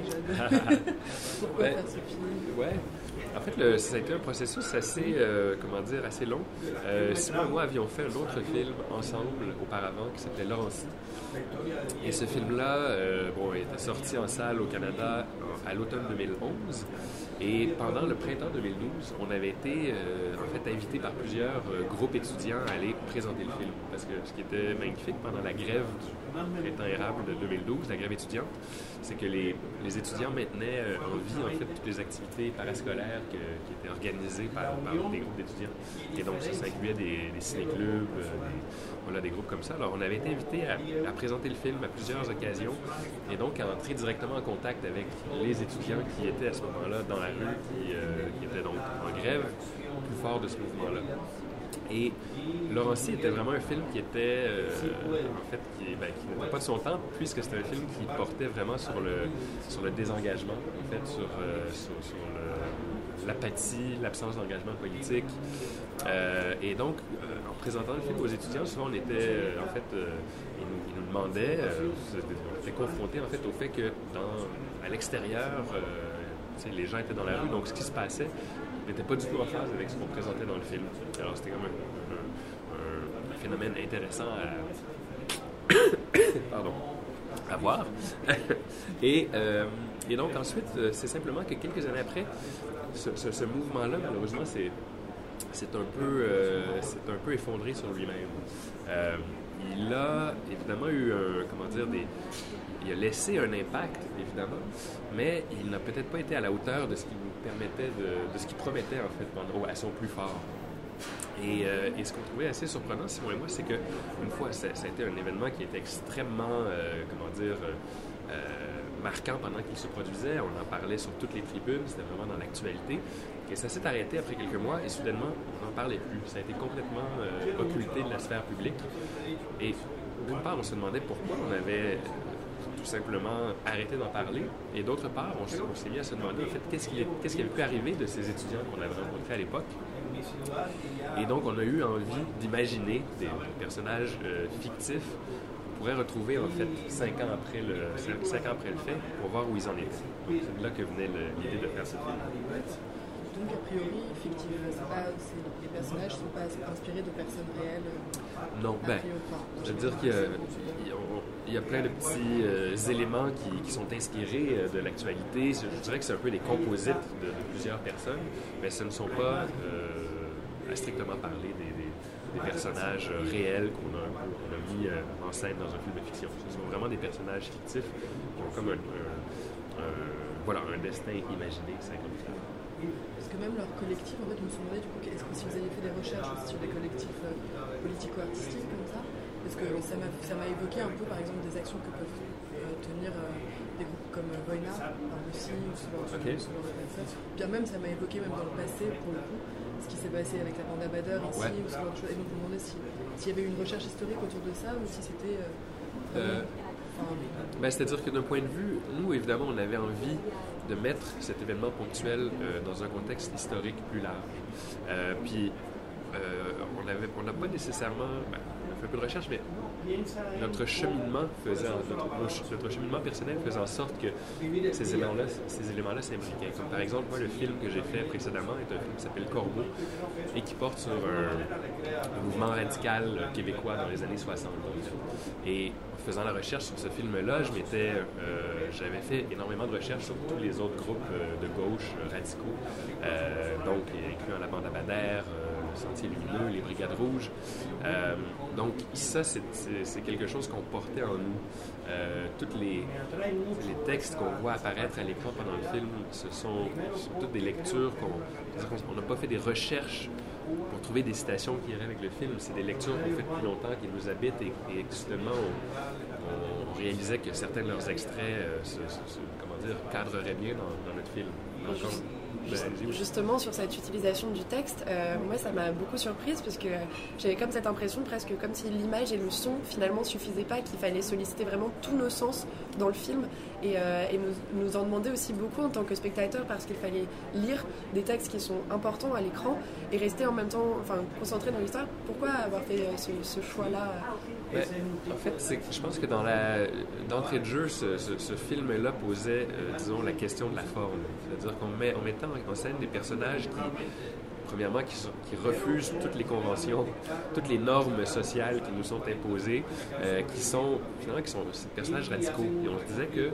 déjà Pourquoi Ben, faire ce film? Ouais. En fait, le, ça a été un processus assez, euh, comment dire, assez long. Euh, Simon et moi avions fait un autre film ensemble auparavant qui s'appelait Laurency. Et ce film-là, euh, bon, était sorti en salle au Canada à l'automne 2011. Et pendant le printemps 2012, on avait été euh, en fait invité par plusieurs euh, groupes étudiants à aller présenter le film. Parce que ce qui était magnifique pendant la grève du printemps érable de 2012, la grève étudiante, c'est que les, les étudiants maintenaient euh, en vie en fait toutes les activités parascolaires qui étaient organisées par, des groupes d'étudiants. Et donc ça, ça incluait des, des ciné-clubs, euh, voilà, des groupes comme ça. Alors on avait été invité à, à présenter le film à plusieurs occasions et donc à entrer directement en contact avec les étudiants qui étaient à ce moment-là dans la euh, qui étaient donc en grève plus fort de ce mouvement-là. Et Laurency était vraiment un film qui était, euh, en fait, ben, qui n'était pas de son temps, puisque c'était un film qui portait vraiment sur le, sur le désengagement, en fait, sur, euh, sur, l'apathie, l'absence d'engagement politique. Et donc, en présentant le film aux étudiants, souvent on était, en fait, ils, nous, nous demandaient, on était confrontés en fait au fait que à l'extérieur, les gens étaient dans la rue, donc ce qui se passait n'était pas du tout en phase avec ce qu'on présentait dans le film. Alors c'était comme un, un- phénomène intéressant à, voir. et, euh, et donc ensuite, euh, c'est simplement que quelques années après, ce, mouvement-là, malheureusement, euh, c'est un peu effondré sur lui-même. Il a évidemment eu comment dire des il a laissé un impact évidemment, mais il n'a peut-être pas été à la hauteur de ce qui nous permettait de, ce qu'il promettait en fait pendant à son plus fort. Et, euh, et ce qu'on trouvait assez surprenant, Simon et moi, c'est que une fois, ça, a été un événement qui était extrêmement, euh, comment dire, euh, marquant pendant qu'il se produisait. On en parlait sur toutes les tribunes, c'était vraiment dans l'actualité. Et ça s'est arrêté après quelques mois et soudainement, on n'en parlait plus. Ça a été complètement occulté de la sphère publique. Et d'une part, on se demandait pourquoi on avait tout simplement arrêté d'en parler. Et d'autre part, on, s'est mis à se demander en fait qu'est-ce qui, qui avait pu arriver de ces étudiants qu'on avait rencontrés à l'époque? Et donc, on a eu envie d'imaginer des personnages euh, fictifs qu'on pourrait retrouver en fait cinq ans après le cinq, ans après le fait pour voir où ils en étaient. Donc, c'est de là que venait l'idée de faire ce film. Donc, a priori, fictif, pas, c'est- les personnages ne sont pas inspirés de personnes réelles. euh, Non, ben, je veux dire a, il y a- plein de petits euh, éléments qui, sont inspirés euh, de l'actualité. Je, dirais que c'est un peu des composites de, plusieurs personnes, mais ce ne sont pas, euh, à strictement parler, des, personnages réels qu'on a, mis en scène dans un film de fiction. Ce sont vraiment des personnages fictifs qui ont comme un, voilà, un destin imaginé, c'est comme ça. Parce que même leur collectif, en fait, je me suis demandé du coup, est-ce que si vous avez fait des recherches sur des collectifs politico-artistiques parce que ça m'a évoqué un peu, par exemple, des actions que peuvent euh, tenir euh, des groupes comme euh, Voina en Russie ou ce genre, Ok. ce genre de personnes. Bien même, ça m'a évoqué même dans le passé, pour le coup, ce qui s'est passé avec la bande à Bader ici Ouais. ou ce genre de choses. Et donc, je me demandais si- s'il y avait une recherche historique autour de ça ou si c'était. euh, Ben, C'est-à-dire que d'un point de vue, nous, évidemment, on avait envie de mettre cet événement ponctuel euh, dans un contexte historique plus large. Euh, puis, on avait- on n'a pas nécessairement... ben, peu de recherche, mais notre cheminement personnel faisait en sorte que ces éléments-là ces s'imbriquaient. Par exemple, le film que j'ai fait précédemment est un film qui s'appelle Corbeau et qui porte sur un, mouvement radical québécois dans les années 60. Et en faisant la recherche sur ce film-là, euh, j'avais fait énormément de recherches sur tous les autres groupes euh, de gauche euh, radicaux, euh, donc incluant la bande à Sentier Lumineux, les Brigades Rouges. Euh, donc ça, c'est, quelque chose qu'on portait en nous. Euh, toutes les, textes qu'on voit apparaître à l'écran pendant le film, ce sont, toutes des lectures qu'on, n'a pas fait des recherches pour trouver des citations qui iraient avec le film. C'est des lectures qu'on fait depuis longtemps, qui nous habitent et, justement, on, réalisait que certains de leurs extraits euh, se, comment dire, cadreraient bien dans, notre film. Justement, sur cette utilisation du texte, euh, moi, ça m'a beaucoup surprise parce que j'avais comme cette impression, presque comme si l'image et le son finalement suffisaient pas, qu'il fallait solliciter vraiment tous nos sens dans le film et, euh, et nous, nous en demander aussi beaucoup en tant que spectateur parce qu'il fallait lire des textes qui sont importants à l'écran et rester en même temps, enfin, concentré dans l'histoire. Pourquoi avoir fait euh, ce, ce choix-là? Ben, en fait, je pense que dans la d'entrée de jeu, ce, film-là posait, euh, disons, la question de la forme. C'est-à-dire qu'en met, en mettant en scène des personnages qui, premièrement, qui, qui, refusent toutes les conventions, toutes les normes sociales qui nous sont imposées, euh, qui sont, finalement, qui sont des personnages radicaux. Et on se disait que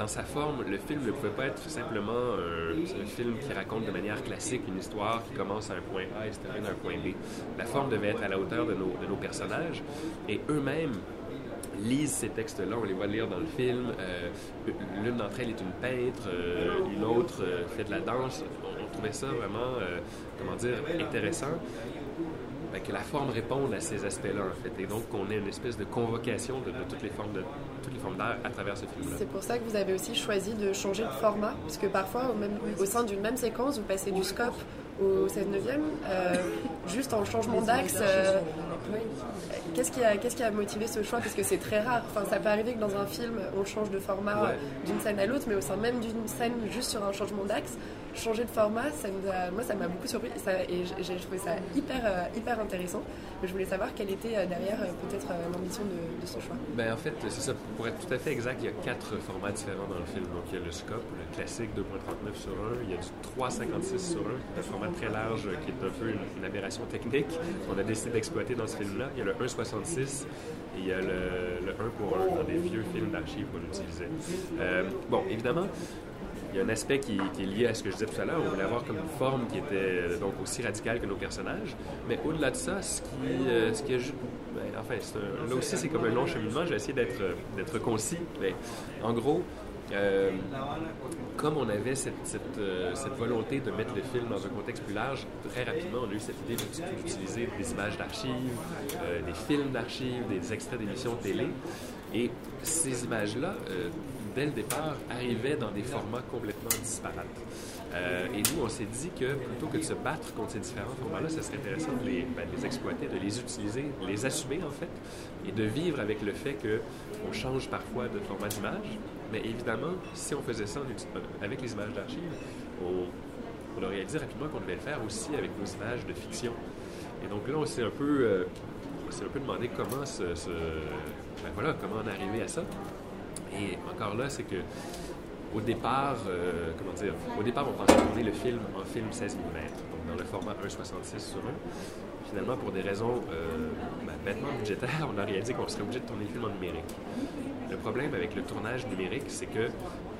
dans sa forme, le film ne pouvait pas être simplement un, film qui raconte de manière classique une histoire qui commence à un point A et se termine à un point B. La forme devait être à la hauteur de nos, personnages et eux-mêmes lisent ces textes-là, on les voit lire dans le film. Euh, l'une d'entre elles est une peintre, euh, une autre euh, fait de la danse. On, trouvait ça vraiment, comment dire, intéressant. Que la forme réponde à ces aspects-là, en fait, et donc qu'on ait une espèce de convocation de, toutes les formes de toutes les formes d'art à travers ce film-là. C'est pour ça que vous avez aussi choisi de changer de format, parce que parfois, au, même, au sein d'une même séquence, vous passez du scope au 16 9e, euh, juste en changement d'axe. Euh, qu'est-ce qui, a, qu'est-ce qui a motivé ce choix? Parce que c'est très rare. Enfin, ça peut arriver que dans un film, on change de format d'une scène à l'autre, mais au sein même d'une scène, juste sur un changement d'axe, changer de format, ça moi, ça m'a beaucoup surpris et j'ai trouvé ça hyper, euh, hyper intéressant. Mais je voulais savoir quelle était derrière peut-être l'ambition de, ce choix. Ben, en fait, c'est ça. Pour être tout à fait exact, il y a quatre formats différents dans le film. Donc, il y a le scope, le classique 2.39 sur 1, il y a du 3.56 sur 1, le format très large qui est un peu une, aberration technique qu'on a décidé d'exploiter dans ce Il y a le 1.66 et il y a le, 1 pour 1 dans des vieux films d'archives qu'on utilisait. Euh, bon, évidemment, il y a un aspect qui, est lié à ce que je disais tout à l'heure. On voulait avoir comme une forme qui était donc aussi radicale que nos personnages. Mais au-delà de ça, ce qui, euh, ce qui est ben, enfin, là aussi, c'est comme un long cheminement. J'ai essayé d'être concis. Mais en gros, euh, comme on avait cette, euh, cette, volonté de mettre le film dans un contexte plus large, très rapidement, on a eu cette idée d'utiliser des images d'archives, euh, des films d'archives, des extraits d'émissions télé. Et ces images-là, dès le départ, arrivaient dans des formats complètement disparates. Et nous, on s'est dit que plutôt que de se battre contre ces différents formats-là, ce serait intéressant de les, ben, exploiter, de les utiliser, de les assumer en fait, et de vivre avec le fait qu'on change parfois de format d'image, mais évidemment, si on faisait ça avec les images d'archives, on, aurait dit rapidement qu'on devait le faire aussi avec nos images de fiction. Et donc là, on s'est un peu, euh, un peu demandé comment se, ben voilà, comment en arriver à ça. Et encore là, c'est que au départ, euh, comment dire, au départ, on pensait tourner le film en film 16 mm, donc dans le format 1,66 sur 1. Finalement, pour des raisons euh, ben, bêtement budgétaires, on a réalisé qu'on serait obligé de tourner le film en numérique. Le problème avec le tournage numérique, c'est que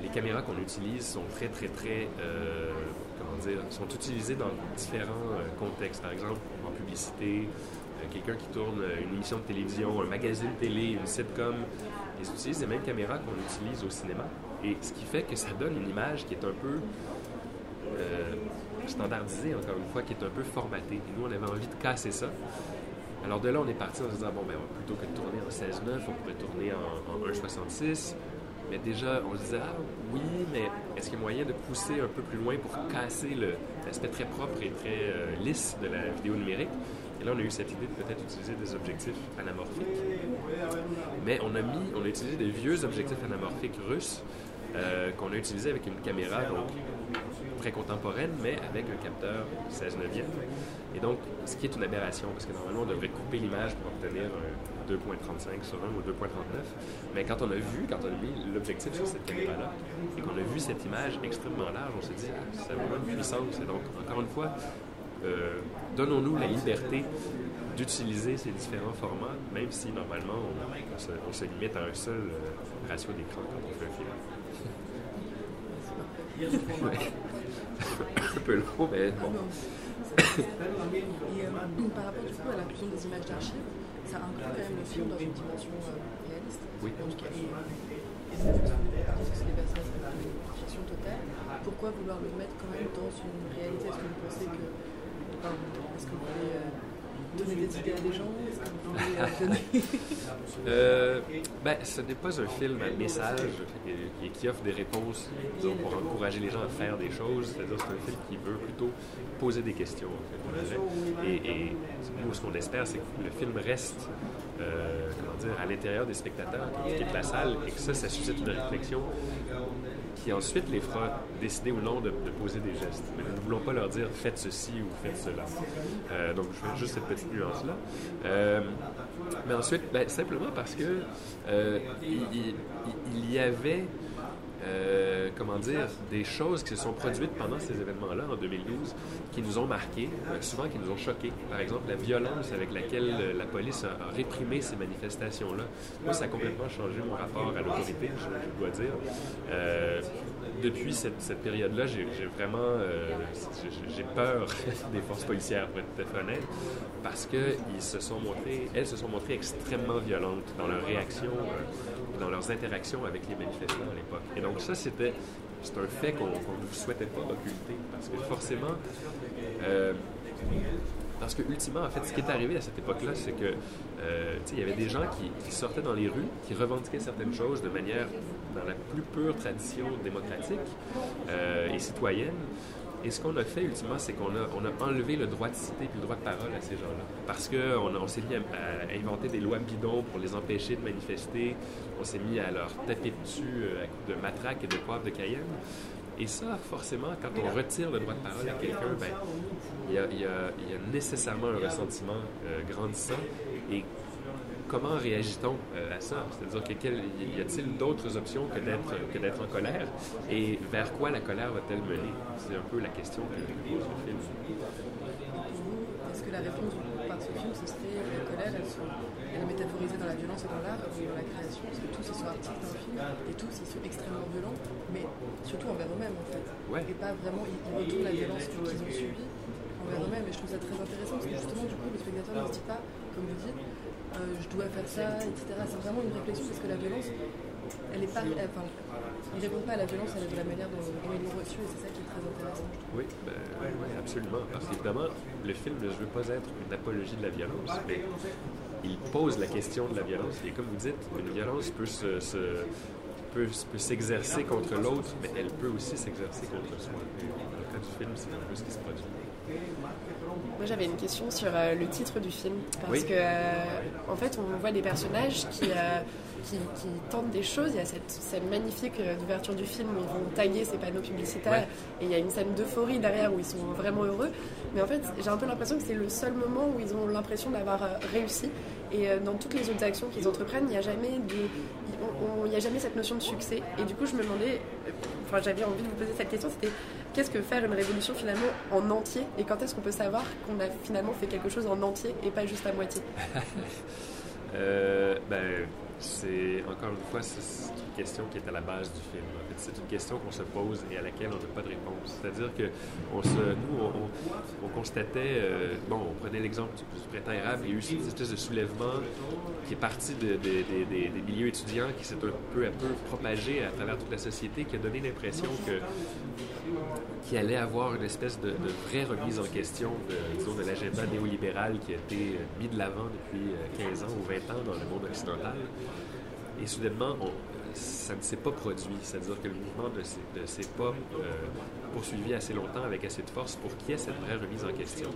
les caméras qu'on utilise sont très, très, très, euh, comment dire, sont utilisées dans différents contextes. Par exemple, en publicité, quelqu'un qui tourne une émission de télévision, un magazine télé, une sitcom, ils utilisent les mêmes caméras qu'on utilise au cinéma. Et ce qui fait que ça donne une image qui est un peu standardisée, encore une fois, qui est un peu formatée. Et nous, on avait envie de casser ça. Alors de là, on est parti en se disant, bon, ben, plutôt que de tourner en 16-9, on pourrait tourner en, 1.66. Mais déjà, on se disait, ah oui, mais est-ce qu'il y a moyen de pousser un peu plus loin pour casser l'aspect très propre et très euh, lisse de la vidéo numérique? Et là, on a eu cette idée de peut-être utiliser des objectifs anamorphiques. Mais on a mis, on a utilisé des vieux objectifs anamorphiques russes euh, qu'on a utilisés avec une caméra, donc très contemporaine, mais avec un capteur 16 neuvième. Et donc, ce qui est une aberration, parce que normalement, on devrait couper l'image pour obtenir un 2.35 sur 1 ou 2.39. Mais quand on a vu, quand on a mis l'objectif sur cette caméra-là, et qu'on a vu cette image extrêmement large, on s'est dit, ah, ça a vraiment une puissance. Et donc, encore une fois, euh, donnons-nous la liberté d'utiliser ces différents formats, même si normalement on, se, limite à un seul euh, ratio d'écran quand on fait un film. un peu long, mais bon. Et euh, par rapport du coup à l'inclusion des images d'archives, ça inclut quand même le film dans une dimension réaliste. Oui. Donc, c'est des personnages de fiction totale. Pourquoi vouloir le mettre quand même dans une réalité? Est-ce que vous pensez que. Enfin, est-ce que vous voulez. Euh, donner des idées à des gens? Euh, ben, ce n'est pas un film à message qui, qui offre des réponses pour encourager les gens à faire des choses. C'est-à-dire c'est un film qui veut plutôt poser des questions. et, et, nous, ce qu'on espère, c'est que le film reste euh, comment dire, à l'intérieur des spectateurs qui quittent la salle et que ça, ça suscite une réflexion qui ensuite les fera décider ou non de, poser des gestes. Mais nous ne voulons pas leur dire faites ceci ou faites cela. Euh, donc, je fais juste cette petite nuance-là. mais ensuite, ben, simplement parce que il, il, y avait euh, comment dire, des choses qui se sont produites pendant ces événements-là en 2012 qui nous ont marqués, euh, souvent qui nous ont choqués. Par exemple, la violence avec laquelle euh, la police a, réprimé ces manifestations-là. Moi, ça a complètement changé mon rapport à l'autorité, je, dois dire. Depuis cette, période-là, j'ai vraiment j'ai peur des forces policières, pour être tout honnête, parce qu'elles se sont montrées, extrêmement violentes dans leur réaction dans leurs interactions avec les manifestants à l'époque. Et donc ça, c'était c'est un fait qu'on ne souhaitait pas occulter, parce que forcément, euh, parce que ultimement, en fait, ce qui est arrivé à cette époque-là, c'est que euh, il y avait des gens qui, sortaient dans les rues, qui revendiquaient certaines choses de manière dans la plus pure tradition démocratique euh, et citoyenne, et ce qu'on a fait ultimement, c'est qu'on a, on a enlevé le droit de cité et le droit de parole à ces gens-là. Parce qu'on on, s'est mis à, inventer des lois bidons pour les empêcher de manifester. On s'est mis à leur taper dessus euh, de matraque et de poivre de Cayenne. Et ça, forcément, quand on retire le droit de parole à quelqu'un, ben, il, y a, nécessairement un ressentiment euh, grandissant. Comment réagit-on euh, à ça? C'est-à-dire que y a-t-il d'autres options que d'être, que d'être en colère? Et vers quoi la colère va-t-elle mener? C'est un peu la question que pose le film. Est-ce que la réponse par ce film, ce serait que la colère, elle, elle est métaphorisée dans la violence et dans l'art dans la création? Parce que tous ils sont artistes dans le film et tous ils sont extrêmement violents, mais surtout envers eux-mêmes en fait. Et pas vraiment, ils, ils retournent la violence qu'ils ont subie envers eux-mêmes. Et je trouve ça très intéressant parce que justement, du coup, le spectateur ne se dit pas, comme vous dites, euh, je dois faire ça, etc. C'est vraiment une réflexion parce que la violence, elle est pas. enfin, il répond pas à la violence de la manière dont, ils l'ont reçue et c'est ça qui est très intéressant. Oui, ben, absolument. Parce qu'évidemment, le film ne veut pas être une apologie de la violence, mais il pose la question de la violence. Et comme vous dites, une violence peut se, peut, peut s'exercer contre l'autre, mais elle peut aussi s'exercer contre soi. dans le cas du film, c'est un peu ce qui se produit. Moi, j'avais une question sur euh, le titre du film. Parce que, euh, en fait, on voit des personnages qui, euh, qui, tentent des choses. Il y a cette scène magnifique d'ouverture du film où ils vont taguer ces panneaux publicitaires. Et il y a une scène d'euphorie derrière où ils sont vraiment heureux. Mais en fait, j'ai un peu l'impression que c'est le seul moment où ils ont l'impression d'avoir réussi. Et dans toutes les autres actions qu'ils entreprennent, il n'y a jamais de, il n'y a jamais cette notion de succès. Et du coup, je me demandais, enfin, j'avais envie de vous poser cette question, c'était qu'est-ce que faire une révolution finalement en entier? Et quand est-ce qu'on peut savoir qu'on a finalement fait quelque chose en entier et pas juste à moitié? Euh, ben, c'est encore une fois c'est une question qui est à la base du film. c'est une question qu'on se pose et à laquelle on n'a pas de réponse. C'est-à-dire que on se, nous, on, constatait, euh, bon, on prenait l'exemple du, printemps érable, il y a eu cette espèce de soulèvement qui est parti de, des milieux étudiants, qui s'est un peu à peu propagé à travers toute la société, qui a donné l'impression que qu'il allait avoir une espèce de, vraie remise en question de, de l'agenda néolibéral qui a été mis de l'avant depuis 15 euh, ans ou 20 ans dans le monde occidental. Et soudainement, ça ne s'est pas produit. C'est-à-dire que le mouvement ne s'est pas euh, poursuivi assez longtemps avec assez de force pour qu'il y ait cette vraie remise en question.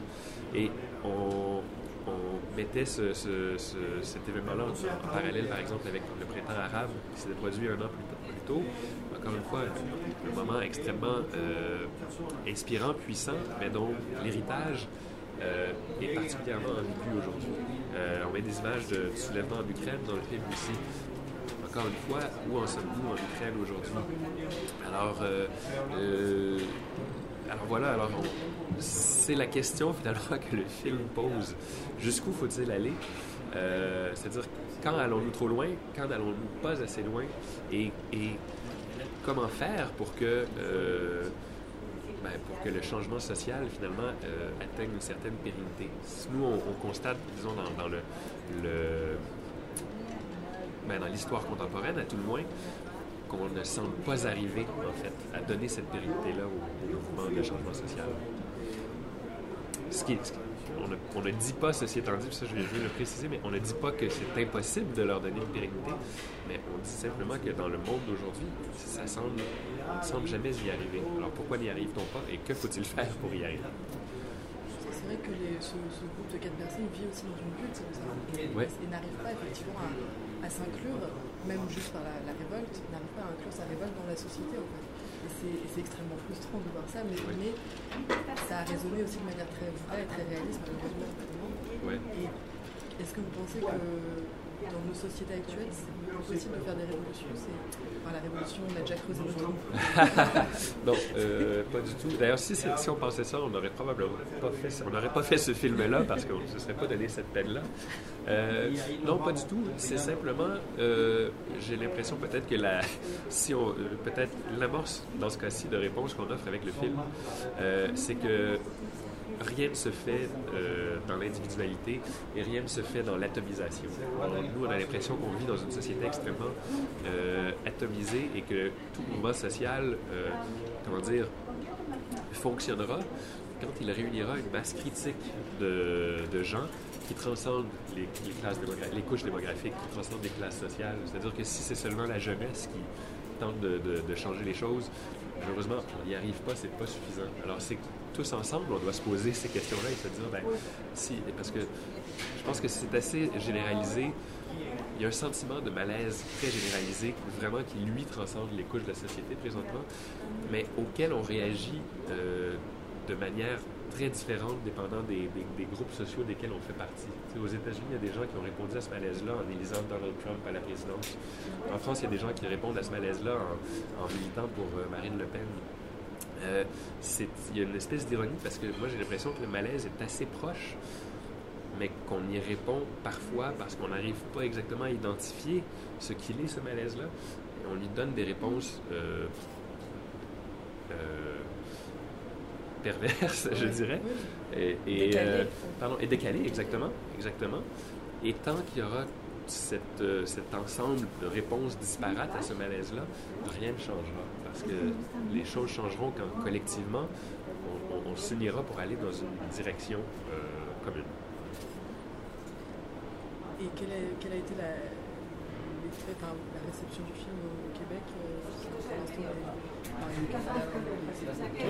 Et on, mettait cet événement-là en, parallèle, par exemple, avec le printemps arabe qui s'était produit un an plus, tôt. Encore une fois, un moment extrêmement euh, inspirant, puissant, mais dont l'héritage euh, est particulièrement ambigu aujourd'hui. on met des images de, soulèvement en Ukraine dans le film aussi encore une fois, où en sommes-nous en Ukraine aujourd'hui? Alors, euh, euh, alors voilà, alors c'est la question finalement que le film pose. Jusqu'où faut-il aller? Euh, c'est-à-dire, quand allons-nous trop loin? Quand allons-nous pas assez loin? Et, comment faire pour que, ben, pour que le changement social, finalement, atteigne une certaine pérennité? Nous, on, constate, disons, dans, le ben, dans l'histoire contemporaine, à tout le moins, qu'on ne semble pas arriver, en fait, à donner cette pérennité-là au, mouvement de changement social. On, ne, dit pas, ceci étant dit, ça je vais, le préciser, mais on ne dit pas que c'est impossible de leur donner une pérennité, mais on dit simplement que dans le monde d'aujourd'hui, ça semble, semble jamais y arriver. Alors pourquoi n'y arrive-t-on pas et que faut-il faire pour y arriver? c'est vrai que ce, groupe de quatre personnes vit aussi dans une bulle, c'est ça. Et, et n'arrive pas effectivement à, à s'inclure, même juste par la, révolte, n'arrive pas à inclure sa révolte dans la société en fait. C'est extrêmement frustrant de voir ça, mais, ça a résonné aussi de manière très vraie et très réaliste malheureusement. Ouais. Et est-ce que vous pensez que dans nos sociétés actuelles, c'est possible de faire des révolutions enfin, la révolution, on a déjà creusé le non, euh, pas du tout. D'ailleurs, si, si, on pensait ça, on n'aurait probablement pas fait, ça. on n'aurait pas fait ce film-là parce qu'on ne se serait pas donné cette peine-là. Euh, non, pas du tout. C'est simplement, euh, j'ai l'impression peut-être que la, si on, peut-être l'amorce dans ce cas-ci de réponse qu'on offre avec le film, c'est que rien ne se fait euh, dans l'individualité et rien ne se fait dans l'atomisation. Nous, on a l'impression qu'on vit dans une société extrêmement euh, atomisée et que tout mouvement social, euh, comment dire, fonctionnera quand il réunira une masse critique de, gens qui transcendent les, les couches démographiques, qui transcendent les classes sociales. C'est-à-dire que si c'est seulement la jeunesse qui tente de changer les choses, malheureusement, on n'y arrive pas, c'est pas suffisant. Alors, c'est tous ensemble, on doit se poser ces questions-là et se dire, ben, si, parce que je pense que c'est assez généralisé. Il y a un sentiment de malaise très généralisé, vraiment qui lui transcende les couches de la société présentement, mais auquel on réagit euh, de manière très différente dépendant des, groupes sociaux desquels on fait partie. aux États-Unis, il y a des gens qui ont répondu à ce malaise-là en élisant Donald Trump à la présidence. En France, il y a des gens qui répondent à ce malaise-là en, militant pour euh, Marine Le Pen euh, il y a une espèce d'ironie parce que moi j'ai l'impression que le malaise est assez proche, mais qu'on y répond parfois parce qu'on n'arrive pas exactement à identifier ce qu'il est ce malaise-là. On lui donne des réponses euh, euh, perverses, je dirais, et, et, pardon, et décalées, exactement, exactement. Et tant qu'il y aura cette, cet ensemble de réponses disparates à ce malaise-là, rien ne changera parce que les choses changeront quand collectivement on, s'unira pour aller dans une direction euh, commune. Et quelle a été la, la réception du film au Québec euh,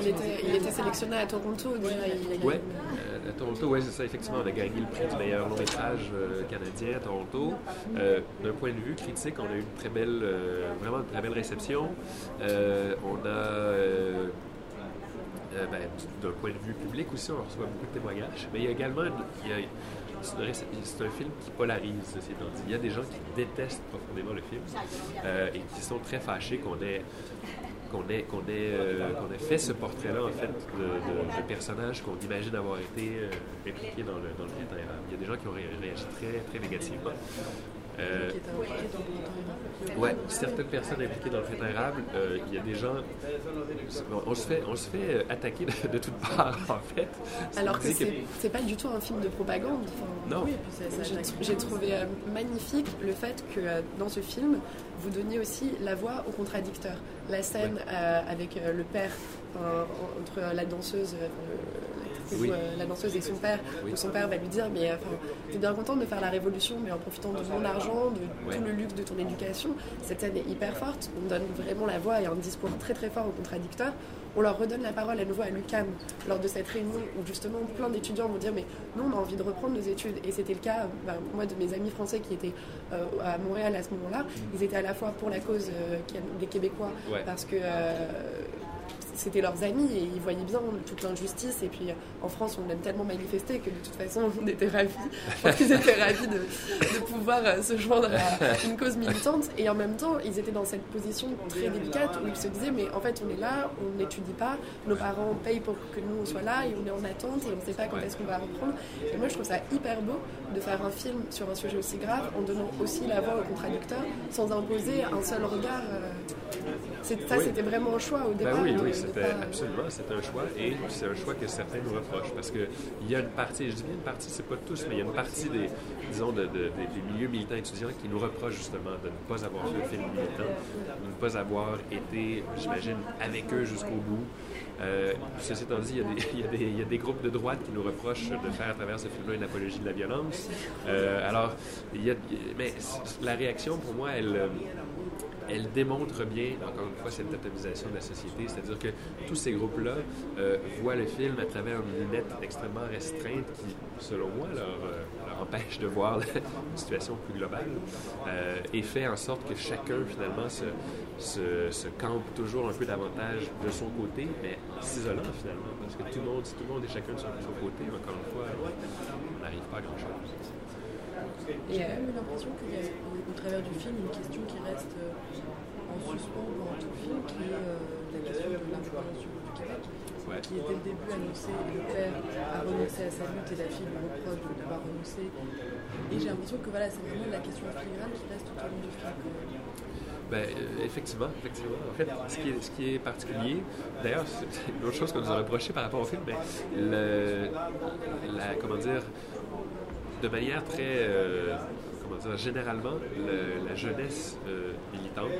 il était, il était, sélectionné à Toronto déjà. Oui, euh, à Toronto, oui, c'est ça, effectivement. On a gagné le prix du meilleur long métrage euh, canadien à Toronto. Euh, d'un point de vue critique, on a eu une très belle, vraiment une très belle réception. on a. Ben, d'un point de vue public aussi, on reçoit beaucoup de témoignages. Mais il y a également c'est un film qui polarise, ceci étant dit. Il y a des gens qui détestent profondément le film et qui sont très fâchés qu'on ait ait, ait, euh, ait, fait ce portrait-là, en fait, de, de, personnages qu'on imagine avoir été euh, impliqués dans le, dans le Il y a des gens qui ont réagi très, très négativement. Euh, ouais, certaines personnes impliquées dans le fait érable, euh, il y a des gens. On se fait, on se fait attaquer de, toutes parts, en fait. Alors que c'est pas du tout un film de propagande. non. J'ai trouvé euh, magnifique le fait que dans ce film, vous donniez aussi la voix aux contradicteurs. La scène avec le père entre la danseuse euh, la danseuse et son père, où son père va lui dire Mais enfin, tu es bien contente de faire la révolution, mais en profitant de mon argent, de tout le luxe de ton éducation. Cette scène est hyper forte, on donne vraiment la voix et un discours très très fort aux contradicteurs. On leur redonne la parole à nouveau à l'UCAM lors de cette réunion où justement plein d'étudiants vont dire Mais nous, on a envie de reprendre nos études. Et c'était le cas, ben, moi, de mes amis français qui étaient euh, à Montréal à ce moment-là. Ils étaient à la fois pour la cause euh, des Québécois, parce que c'était leurs amis et ils voyaient bien toute l'injustice. Et puis en France, on aime tellement manifester que de toute façon, on était ravis. ils étaient ravis de, pouvoir euh, se joindre à une cause militante. Et en même temps, ils étaient dans cette position très délicate où ils se disaient Mais en fait, on est là, on n'étudie pas, nos parents payent pour que nous on soit là et on est en attente et on ne sait pas quand est-ce qu'on va reprendre. Et moi, je trouve ça hyper beau de faire un film sur un sujet aussi grave en donnant aussi la voix aux contradicteurs sans imposer un seul regard. Euh, ça, c'était vraiment un choix au départ. Ben oui, oui, c'était absolument, c'était un choix et c'est un choix que certains nous reprochent parce qu'il y a une partie, je dis bien une partie, c'est pas tous, mais il y a une partie des, disons, de, des milieux militants étudiants qui nous reprochent justement de ne pas avoir fait un film militant, de ne pas avoir été, j'imagine, avec eux jusqu'au bout. Euh, ceci étant dit, il y, a des, il, y a des, groupes de droite qui nous reprochent de faire à travers ce film-là une apologie de la violence. Euh, alors, il y a, mais la réaction, pour moi, elle, elle démontre bien, encore une fois, cette atomisation de la société, c'est-à-dire que tous ces groupes-là euh, voient le film à travers une lunette extrêmement restreinte qui, selon moi, leur, euh, leur empêche de voir une situation plus globale euh, et fait en sorte que chacun, finalement, se, se, se, campe toujours un peu davantage de son côté, mais en s'isolant, finalement, parce que tout le monde, si tout le monde est chacun de son, son côté, encore une fois, on n'arrive pas à grand-chose. J'ai quand même eu l'impression qu'il y a au travers du film une question qui reste en suspens pendant tout le film, qui est euh, la question de l'indépendance du, Québec, Ouais. qui est dès le début annoncé, le père a renoncé à sa lutte et la fille lui reproche de d'avoir renoncé. Et j'ai l'impression que voilà, c'est vraiment la question filigrane qui reste tout au long du film. Ben, euh, effectivement, effectivement. En fait, ce qui est, ce qui est particulier, d'ailleurs, c'est une autre chose qu'on nous a reproché par rapport au film, mais le, la, comment dire, de manière très, euh, comment dire, généralement, le- la jeunesse euh, militante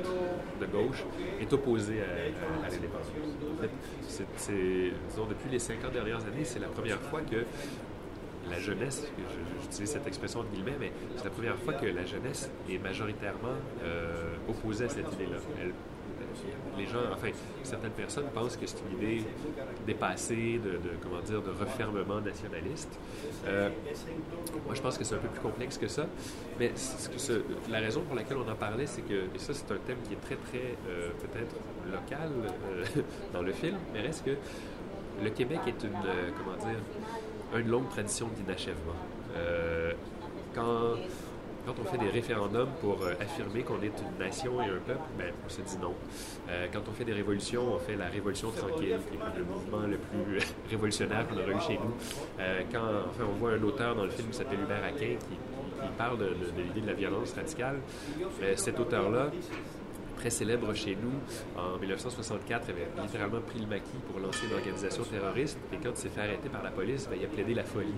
de gauche est opposée à, à- à l'indépendance. C'est, c'est- depuis les 50 dernières années, c'est la première fois que la jeunesse, je- je- j'utilise cette expression de guillemets, mais c'est la première fois que la jeunesse est majoritairement euh, opposée à cette idée-là. Enfin, certaines personnes pensent que c'est une idée dépassée de, comment dire, de refermement nationaliste. Euh, moi, je pense que c'est un peu plus complexe que ça. Mais la raison pour laquelle on en parlait, c'est que, et ça, c'est un thème qui est très, très, euh, peut-être local euh, dans le film, mais reste que le Québec est une, comment dire, une longue tradition d'inachèvement. Quand, quand on fait des référendums pour euh, affirmer qu'on est une nation et un peuple, ben, on se dit non. Euh, quand on fait des révolutions, on fait la révolution tranquille, qui est le mouvement le plus révolutionnaire qu'on aurait eu chez nous. Euh, quand enfin, on voit un auteur dans le film qui s'appelle Hubert Aquin qui, parle de, l'idée de la violence radicale, euh, cet auteur-là, très célèbre chez nous, en 1964, avait littéralement pris le maquis pour lancer une organisation terroriste. Et quand il s'est fait arrêter par la police, ben, il a plaidé la folie.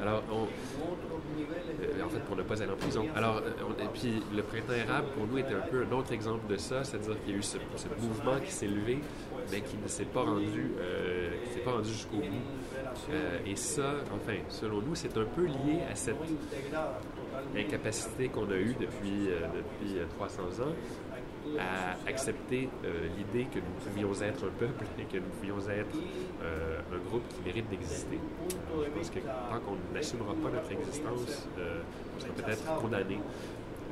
Alors, euh, en fait, pour ne pas aller en prison. Alors, euh, et puis, le printemps érable, pour nous, était un peu un autre exemple de ça, c'est-à-dire qu'il y a eu ce, mouvement qui s'est levé, mais qui ne s'est pas rendu, euh, rendu jusqu'au bout. Et ça, enfin, selon nous, c'est un peu lié à cette incapacité qu'on a eue depuis, depuis euh, 300 ans à accepter euh, l'idée que nous pouvions être un peuple et que nous pouvions être euh, un groupe qui mérite d'exister. Alors, Je pense que tant qu'on n'assumera pas notre existence, euh, on sera peut-être condamné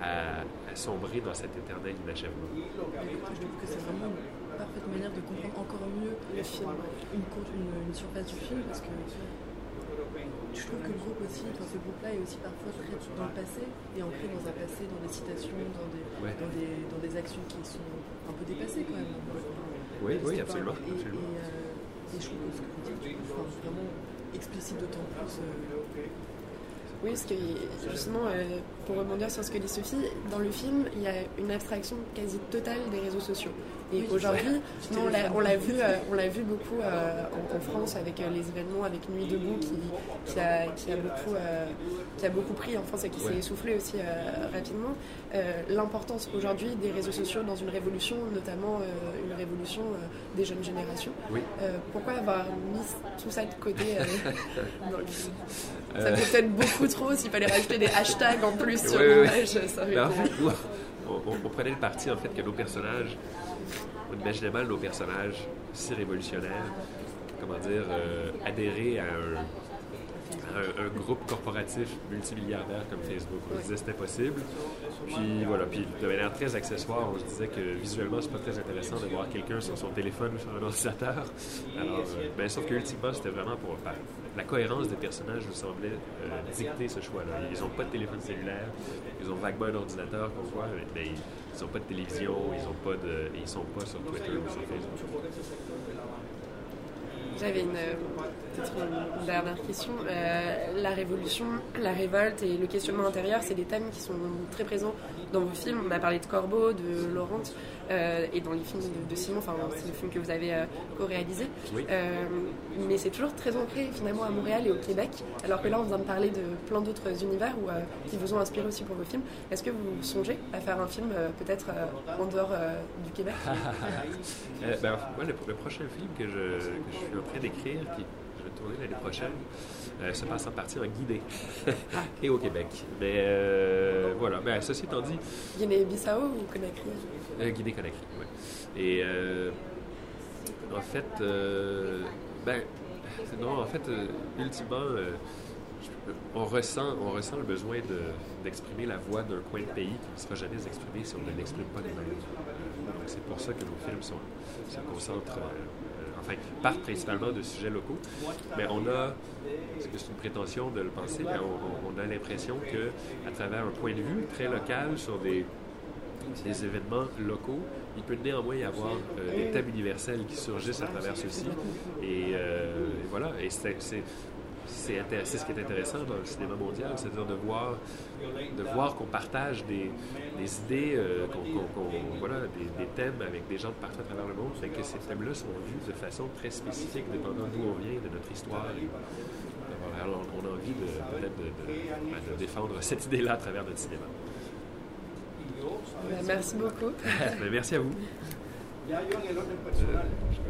à, sombrer dans cet éternel inachèvement. Je trouve que c'est vraiment une parfaite manière de comprendre encore mieux Le film. une, une surface du film parce que je trouve que le groupe aussi, enfin, ce groupe-là est aussi parfois très dans le passé et ancré dans un passé, dans des citations, dans des, Ouais. dans des, dans des actions qui sont un peu dépassées quand même. Oui, oui, absolument. Et, absolument. Et, euh, et je trouve que ce que vous dites, enfin, vraiment explicite d'autant plus. euh, Oui, parce que justement, euh, pour rebondir sur ce que dit Sophie, dans le film, il y a une abstraction quasi totale des réseaux sociaux. Et Oui, aujourd'hui, on l'a- vu, euh, on l'a vu beaucoup euh, en, en France avec les événements, avec Nuit debout, qui, qui, a, qui, a beaucoup, qui a beaucoup pris en France et qui s'est Ouais. essoufflé aussi rapidement. L'importance aujourd'hui des réseaux sociaux dans une révolution, notamment une révolution des jeunes générations. Oui. Pourquoi avoir mis tout ça de côté dans le film? Ça Euh, fait peut-être beaucoup trop s'il fallait rajouter des hashtags en plus sur l'image. ça Ben, en fait, nous, on, on- on prenait le parti en fait que nos personnages, on imaginait mal nos personnages si révolutionnaires, comment dire, euh, adhérer à un, un, un groupe corporatif multimilliardaire comme Facebook. On se disait que c'était possible. Puis voilà, puis de manière très accessoire, on se disait que visuellement, c'est pas très intéressant de voir quelqu'un sur son téléphone ou sur un ordinateur. Alors, euh, ben, sauf que ultimement, c'était vraiment pour par- la cohérence des personnages nous semblait euh, dicter ce choix-là. Ils n'ont pas de téléphone cellulaire, ils ont vaguement un ordinateur qu'on voit, mais, mais ils n'ont pas de télévision, ils ont pas de, ils sont pas sur Twitter ou sur Facebook. J'avais une, euh, peut-être une dernière question. Euh, la révolution, la révolte et le questionnement intérieur, c'est des thèmes qui sont très présents dans vos films. On a parlé de Corbeau, de Laurent euh, et dans les films de, de Simon, enfin c'est le film que vous avez euh, co-réalisé. Oui. Mais c'est toujours très ancré finalement à Montréal et au Québec. Alors que là, on vient de parler de plein d'autres univers où, qui vous ont inspiré aussi pour vos films. Est-ce que vous songez à faire un film peut-être en dehors du Québec? Ben, le, le prochain film que je, que je suis en train d'écrire, qui l'année prochaine, euh, se passe en partie en Guinée et au Québec. Mais euh, voilà, ben, ceci étant dit, Guinée-Bissau ou Conakry? Euh, Guinée Conakry, oui. Et euh, en fait, ben, non, en fait, ultimement, on, ressent, on ressent le besoin de- d'exprimer la voix d'un coin de pays qui ne sera jamais exprimé si on ne l'exprime pas nous-mêmes. Donc, c'est pour ça que nos films sont, se concentrent, enfin, partent principalement de sujets locaux. Mais on a, c'est une prétention de le penser, mais on, a l'impression que à travers un point de vue très local sur des, événements locaux, il peut néanmoins y avoir euh, des thèmes universels qui surgissent à travers ceux-ci. Et, euh, et voilà, et c'est, c'est, ce qui est intéressant dans le cinéma mondial, c'est-à-dire de voir, de voir qu'on partage des, des idées, euh, qu'on, voilà, des, des thèmes avec des gens de partout à travers le monde, fait que ces thèmes-là sont vus de façon très spécifique, dépendant d'où on vient, de notre histoire. Et, alors, on a envie de, peut-être de, de- ben, de défendre cette idée-là à travers notre cinéma. Bah, merci beaucoup. Ben, merci à vous. Ya